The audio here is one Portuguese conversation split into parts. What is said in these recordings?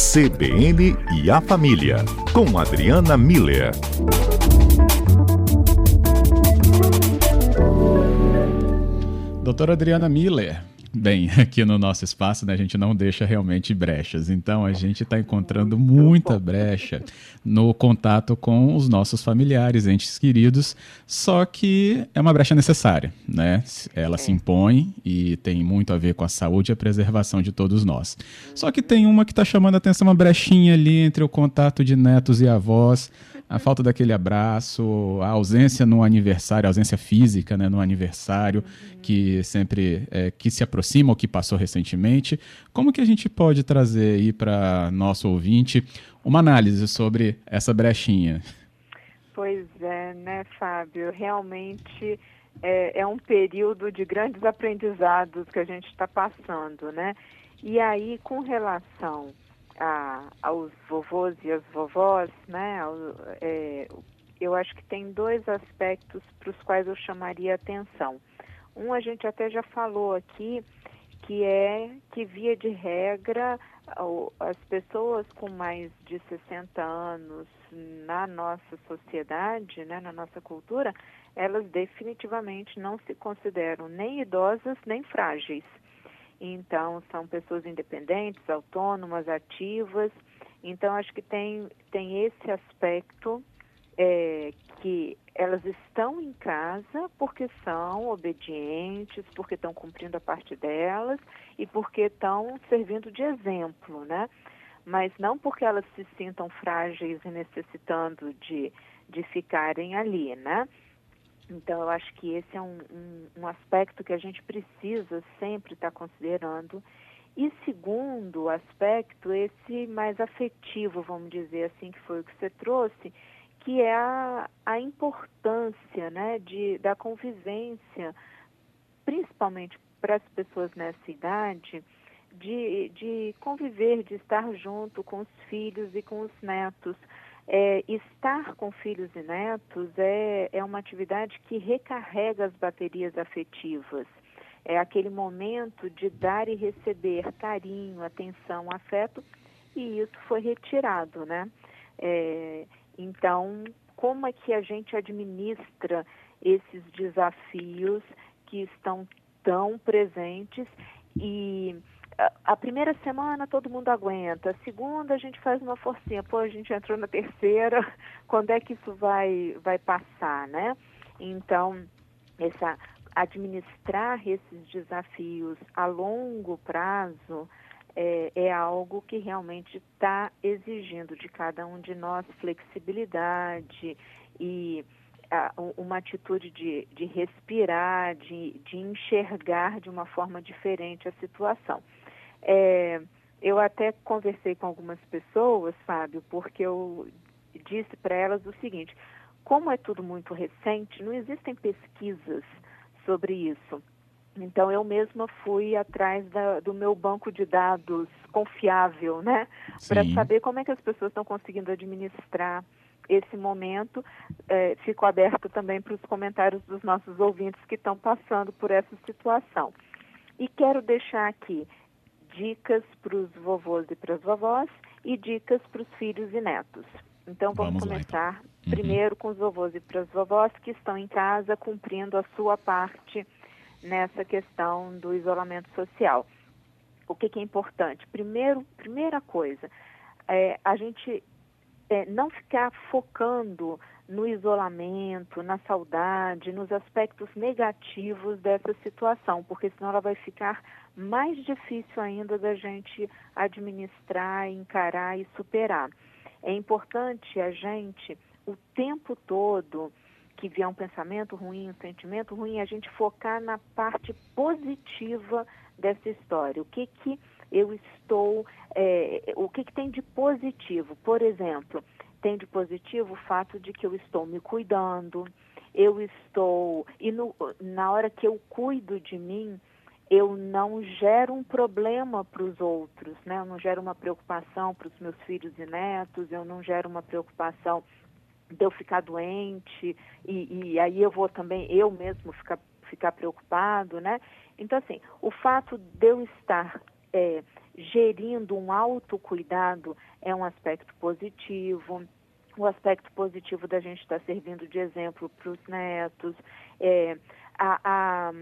CBN e a Família, com Adriana Miller. Doutora Adriana Miller, Bem, aqui no nosso espaço né, a gente não deixa realmente brechas, então a gente está encontrando muita brecha no contato com os nossos familiares, entes queridos, só que é uma brecha necessária, né? Ela se impõe e tem muito a ver com a saúde e a preservação de todos nós. Só que tem uma que está chamando a atenção, uma brechinha ali entre o contato de netos e avós, a falta daquele abraço, a ausência no aniversário, a ausência física né, no aniversário, que sempre é, que se aproxima ou que passou recentemente. Como que a gente pode trazer aí para nosso ouvinte uma análise sobre essa brechinha? Pois é, né, Fábio? Realmente é, é um período de grandes aprendizados que a gente está passando, né? E aí, com relação a, aos vovôs e as vovós, né, é, eu acho que tem dois aspectos para os quais eu chamaria atenção. Um a gente até já falou aqui, que é que via de regra as pessoas com mais de 60 anos na nossa sociedade, né, na nossa cultura, elas definitivamente não se consideram nem idosas nem frágeis. Então, são pessoas independentes, autônomas, ativas. Então, acho que tem, tem esse aspecto é, que elas estão em casa porque são obedientes, porque estão cumprindo a parte delas e porque estão servindo de exemplo, né? Mas não porque elas se sintam frágeis e necessitando de, de ficarem ali, né? Então, eu acho que esse é um, um, um aspecto que a gente precisa sempre estar considerando. E segundo aspecto, esse mais afetivo, vamos dizer assim, que foi o que você trouxe, que é a, a importância né, de, da convivência, principalmente para as pessoas nessa idade, de, de conviver, de estar junto com os filhos e com os netos. É, estar com filhos e netos é, é uma atividade que recarrega as baterias afetivas. É aquele momento de dar e receber carinho, atenção, afeto, e isso foi retirado, né? É, então, como é que a gente administra esses desafios que estão tão presentes e a primeira semana todo mundo aguenta, a segunda a gente faz uma forcinha, pô, a gente entrou na terceira, quando é que isso vai, vai passar, né? Então, essa, administrar esses desafios a longo prazo é, é algo que realmente está exigindo de cada um de nós flexibilidade e a, uma atitude de, de respirar, de, de enxergar de uma forma diferente a situação. É, eu até conversei com algumas pessoas, Fábio, porque eu disse para elas o seguinte: como é tudo muito recente, não existem pesquisas sobre isso. Então eu mesma fui atrás da, do meu banco de dados confiável, né, para saber como é que as pessoas estão conseguindo administrar esse momento. É, fico aberto também para os comentários dos nossos ouvintes que estão passando por essa situação. E quero deixar aqui dicas para os vovôs e para as vovós e dicas para os filhos e netos. Então vamos, vamos começar lá, então. uhum. primeiro com os vovôs e para as vovós que estão em casa cumprindo a sua parte nessa questão do isolamento social. O que, que é importante? Primeiro, primeira coisa, é, a gente é, não ficar focando no isolamento, na saudade, nos aspectos negativos dessa situação, porque senão ela vai ficar mais difícil ainda da gente administrar, encarar e superar. É importante a gente, o tempo todo, que vier um pensamento ruim, um sentimento ruim, a gente focar na parte positiva dessa história. O que que eu estou, é, o que, que tem de positivo? Por exemplo, tem de positivo o fato de que eu estou me cuidando, eu estou, e no, na hora que eu cuido de mim, eu não gero um problema para os outros, né? Eu não gero uma preocupação para os meus filhos e netos, eu não gero uma preocupação de eu ficar doente e, e aí eu vou também eu mesmo ficar ficar preocupado, né? Então assim, o fato de eu estar é, gerindo um autocuidado é um aspecto positivo. O aspecto positivo da gente estar tá servindo de exemplo para os netos, é, a, a,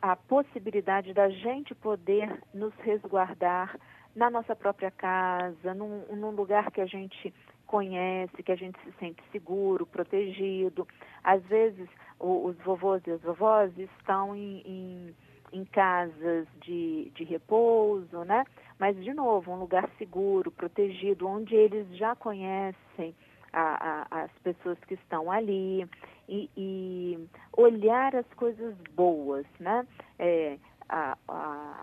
a possibilidade da gente poder nos resguardar na nossa própria casa, num, num lugar que a gente conhece, que a gente se sente seguro, protegido. Às vezes, o, os vovôs e as vovós estão em, em, em casas de, de repouso, né? Mas, de novo, um lugar seguro, protegido, onde eles já conhecem a, a, as pessoas que estão ali e, e olhar as coisas boas, né? É, a,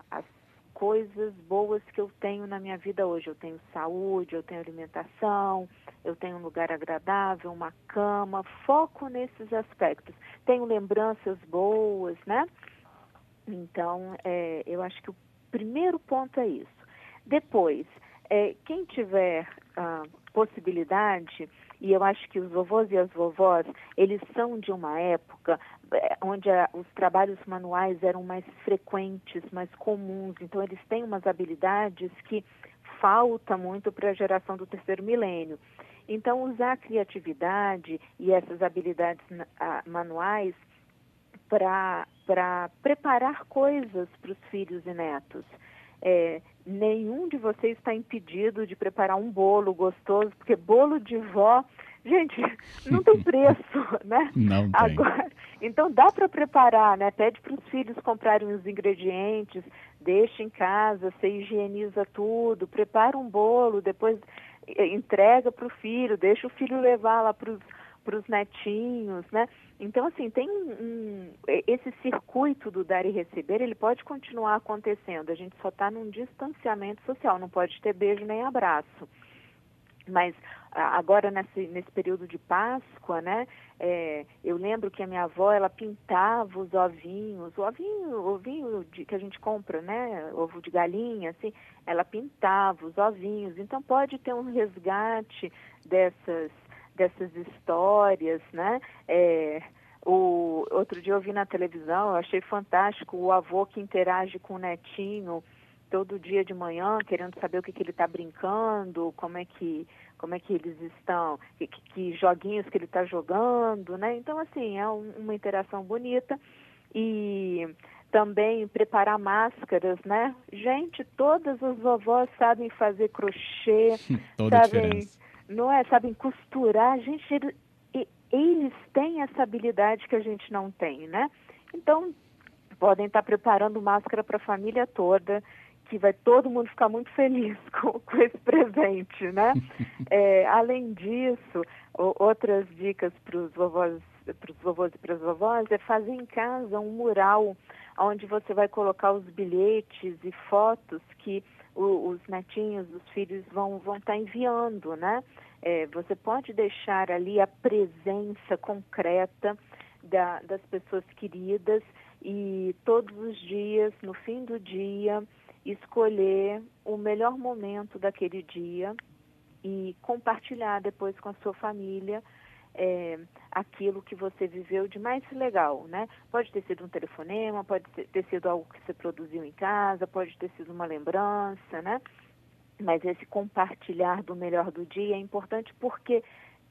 as coisas boas que eu tenho na minha vida hoje. Eu tenho saúde, eu tenho alimentação, eu tenho um lugar agradável, uma cama. Foco nesses aspectos. Tenho lembranças boas, né? Então, é, eu acho que o primeiro ponto é isso. Depois, é, quem tiver ah, possibilidade, e eu acho que os vovôs e as vovós, eles são de uma época é, onde os trabalhos manuais eram mais frequentes, mais comuns, então eles têm umas habilidades que falta muito para a geração do terceiro milênio. Então, usar a criatividade e essas habilidades manuais para preparar coisas para os filhos e netos. É, nenhum de vocês está impedido de preparar um bolo gostoso, porque bolo de vó, gente, não tem preço, né? Não tem. Agora, então dá para preparar, né? Pede para os filhos comprarem os ingredientes, deixa em casa, você higieniza tudo, prepara um bolo, depois eh, entrega para o filho, deixa o filho levar lá para os para os netinhos, né? Então, assim, tem um, esse circuito do dar e receber, ele pode continuar acontecendo. A gente só está num distanciamento social, não pode ter beijo nem abraço. Mas agora nesse, nesse período de Páscoa, né? É, eu lembro que a minha avó ela pintava os ovinhos, o ovinho, ovinho de, que a gente compra, né? Ovo de galinha, assim, ela pintava os ovinhos. Então pode ter um resgate dessas dessas histórias, né? É, o outro dia eu vi na televisão, eu achei fantástico o avô que interage com o netinho todo dia de manhã, querendo saber o que, que ele está brincando, como é que como é que eles estão, que, que joguinhos que ele está jogando, né? Então assim é um, uma interação bonita e também preparar máscaras, né? Gente, todas as vovós sabem fazer crochê, sabem não é? Sabem costurar. Gente, eles, eles têm essa habilidade que a gente não tem, né? Então, podem estar preparando máscara para a família toda, que vai todo mundo ficar muito feliz com, com esse presente, né? é, além disso, o, outras dicas para os vovós, para os vovôs e para as vovós é fazer em casa um mural onde você vai colocar os bilhetes e fotos que os netinhos, os filhos vão vão estar tá enviando, né? É, você pode deixar ali a presença concreta da, das pessoas queridas e todos os dias, no fim do dia, escolher o melhor momento daquele dia e compartilhar depois com a sua família é, aquilo que você viveu de mais legal, né? Pode ter sido um telefonema, pode ter sido algo que você produziu em casa, pode ter sido uma lembrança, né? Mas esse compartilhar do melhor do dia é importante porque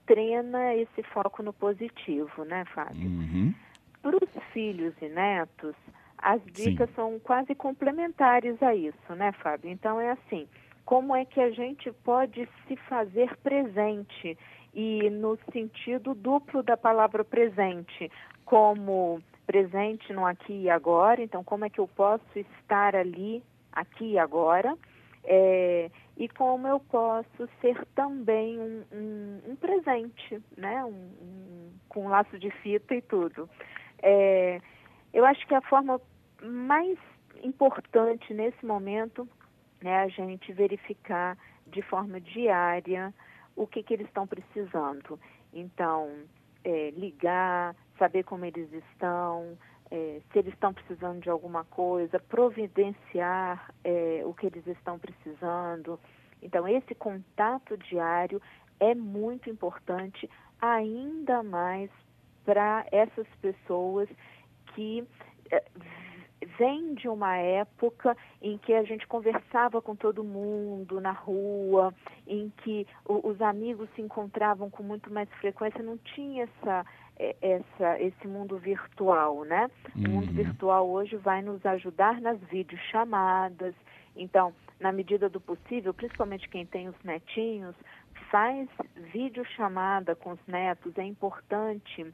treina esse foco no positivo, né, Fábio? Uhum. Para os filhos e netos, as dicas Sim. são quase complementares a isso, né, Fábio? Então é assim, como é que a gente pode se fazer presente e no sentido duplo da palavra presente, como presente no aqui e agora, então como é que eu posso estar ali, aqui e agora, é, e como eu posso ser também um, um, um presente, né, um, com um laço de fita e tudo. É, eu acho que a forma mais importante nesse momento é a gente verificar de forma diária o que, que eles estão precisando. Então, é, ligar, saber como eles estão, é, se eles estão precisando de alguma coisa, providenciar é, o que eles estão precisando. Então, esse contato diário é muito importante, ainda mais para essas pessoas que é, vem de uma época em que a gente conversava com todo mundo na rua, em que o, os amigos se encontravam com muito mais frequência, não tinha essa, é, essa, esse mundo virtual, né? Uhum. O mundo virtual hoje vai nos ajudar nas videochamadas. Então, na medida do possível, principalmente quem tem os netinhos, faz videochamada com os netos. É importante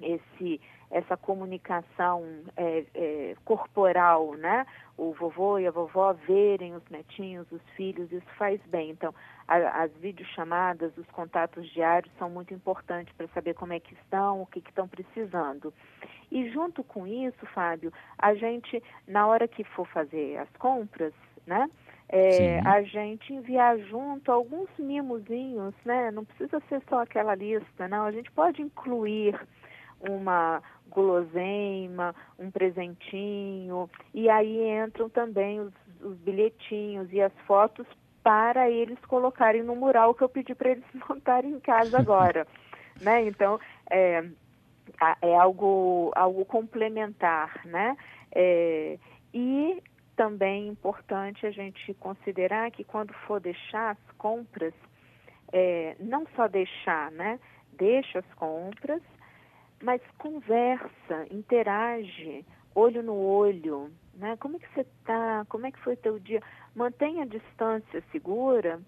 esse essa comunicação é, é, corporal, né? O vovô e a vovó verem os netinhos, os filhos, isso faz bem. Então, a, as videochamadas, os contatos diários são muito importantes para saber como é que estão, o que, que estão precisando. E junto com isso, Fábio, a gente, na hora que for fazer as compras, né? É, a gente enviar junto alguns mimozinhos, né? Não precisa ser só aquela lista, não. A gente pode incluir uma guloseima, um presentinho, e aí entram também os, os bilhetinhos e as fotos para eles colocarem no mural que eu pedi para eles montarem em casa agora, né? Então é, é algo algo complementar, né? É, e também importante a gente considerar que quando for deixar as compras, é, não só deixar, né? Deixa as compras, mas conversa, interage, olho no olho, né? Como é que você está? Como é que foi teu dia? Mantenha a distância segura,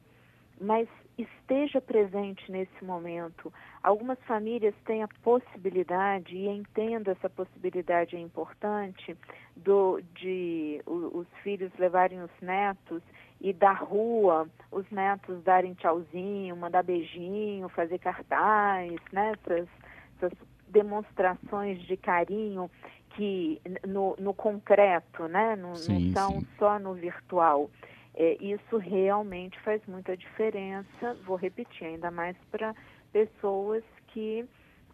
mas esteja presente nesse momento. Algumas famílias têm a possibilidade, e entendo essa possibilidade é importante, do, de o, os filhos levarem os netos e da rua os netos darem tchauzinho, mandar beijinho, fazer cartaz, né? essas, essas demonstrações de carinho que no, no concreto, né? não, sim, não são sim. só no virtual. É, isso realmente faz muita diferença, vou repetir, ainda mais para pessoas que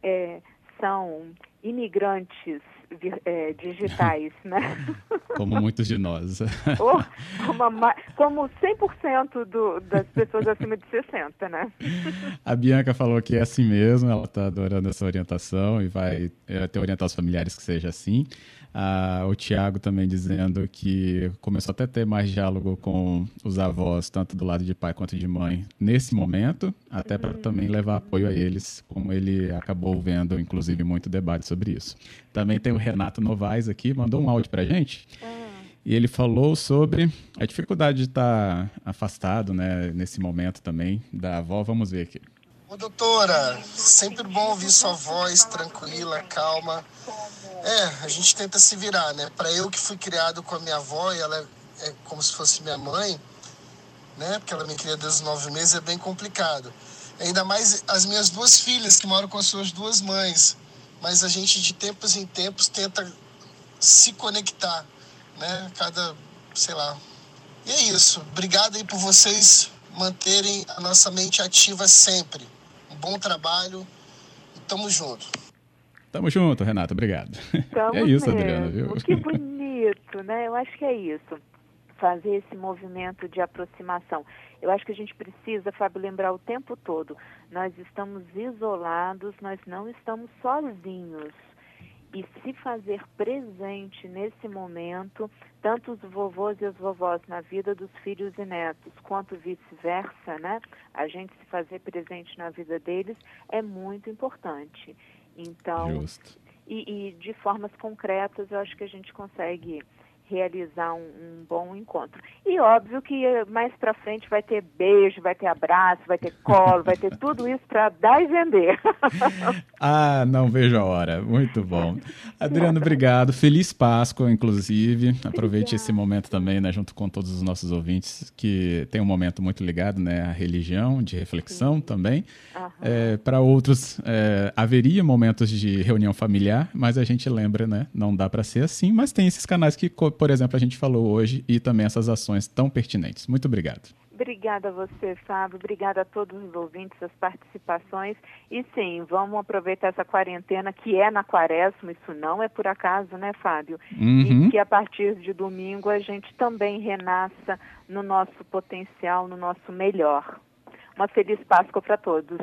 é, são imigrantes é, digitais, né? Como muitos de nós. Oh, como, como 100% do, das pessoas acima de 60, né? A Bianca falou que é assim mesmo, ela está adorando essa orientação e vai é, ter orientar os familiares que seja assim. Ah, o Tiago também dizendo que começou até a ter mais diálogo com os avós, tanto do lado de pai quanto de mãe, nesse momento, até para uhum. também levar apoio a eles, como ele acabou vendo, inclusive, muito debate sobre isso. Também tem o Renato Novaes aqui, mandou um áudio para gente. Ah. E ele falou sobre a dificuldade de estar afastado, né, nesse momento também da avó. Vamos ver aqui. Ô, doutora, sempre bom ouvir sua voz tranquila, calma. É, a gente tenta se virar, né? Para eu que fui criado com a minha avó, e ela é, é, como se fosse minha mãe, né? Porque ela me cria desde os nove meses, é bem complicado. Ainda mais as minhas duas filhas que moram com as suas duas mães. Mas a gente de tempos em tempos tenta se conectar, né? Cada, sei lá. E é isso. Obrigado aí por vocês manterem a nossa mente ativa sempre. Um bom trabalho e tamo junto. Tamo junto, Renata, obrigado. Tamo é isso, mesmo. Adriana, viu? Que bonito, né? Eu acho que é isso. Fazer esse movimento de aproximação. Eu acho que a gente precisa, Fábio, lembrar o tempo todo: nós estamos isolados, nós não estamos sozinhos. E se fazer presente nesse momento, tanto os vovôs e as vovós na vida dos filhos e netos, quanto vice-versa, né? A gente se fazer presente na vida deles é muito importante. Então, e, e, de formas concretas, eu acho que a gente consegue realizar um, um, bom encontro. E óbvio que mais para frente vai ter beijo, vai ter abraço, vai ter colo, vai ter tudo isso para dar e vender. ah, não vejo a hora. Muito bom. Adriano, obrigado. Feliz Páscoa, inclusive. Aproveite esse momento também, né, junto com todos os nossos ouvintes, que tem um momento muito ligado né, à religião, de reflexão Sim. também. É, para outros, é, haveria momentos de reunião familiar, mas a gente lembra, né? Não dá para ser assim, mas tem esses canais que por exemplo, a gente falou hoje e também essas ações tão pertinentes. Muito obrigado. Obrigada a você, Fábio. Obrigada a todos os ouvintes, as participações. E sim, vamos aproveitar essa quarentena que é na quaresma, isso não é por acaso, né, Fábio? Uhum. E que a partir de domingo a gente também renasça no nosso potencial, no nosso melhor. Uma feliz Páscoa para todos.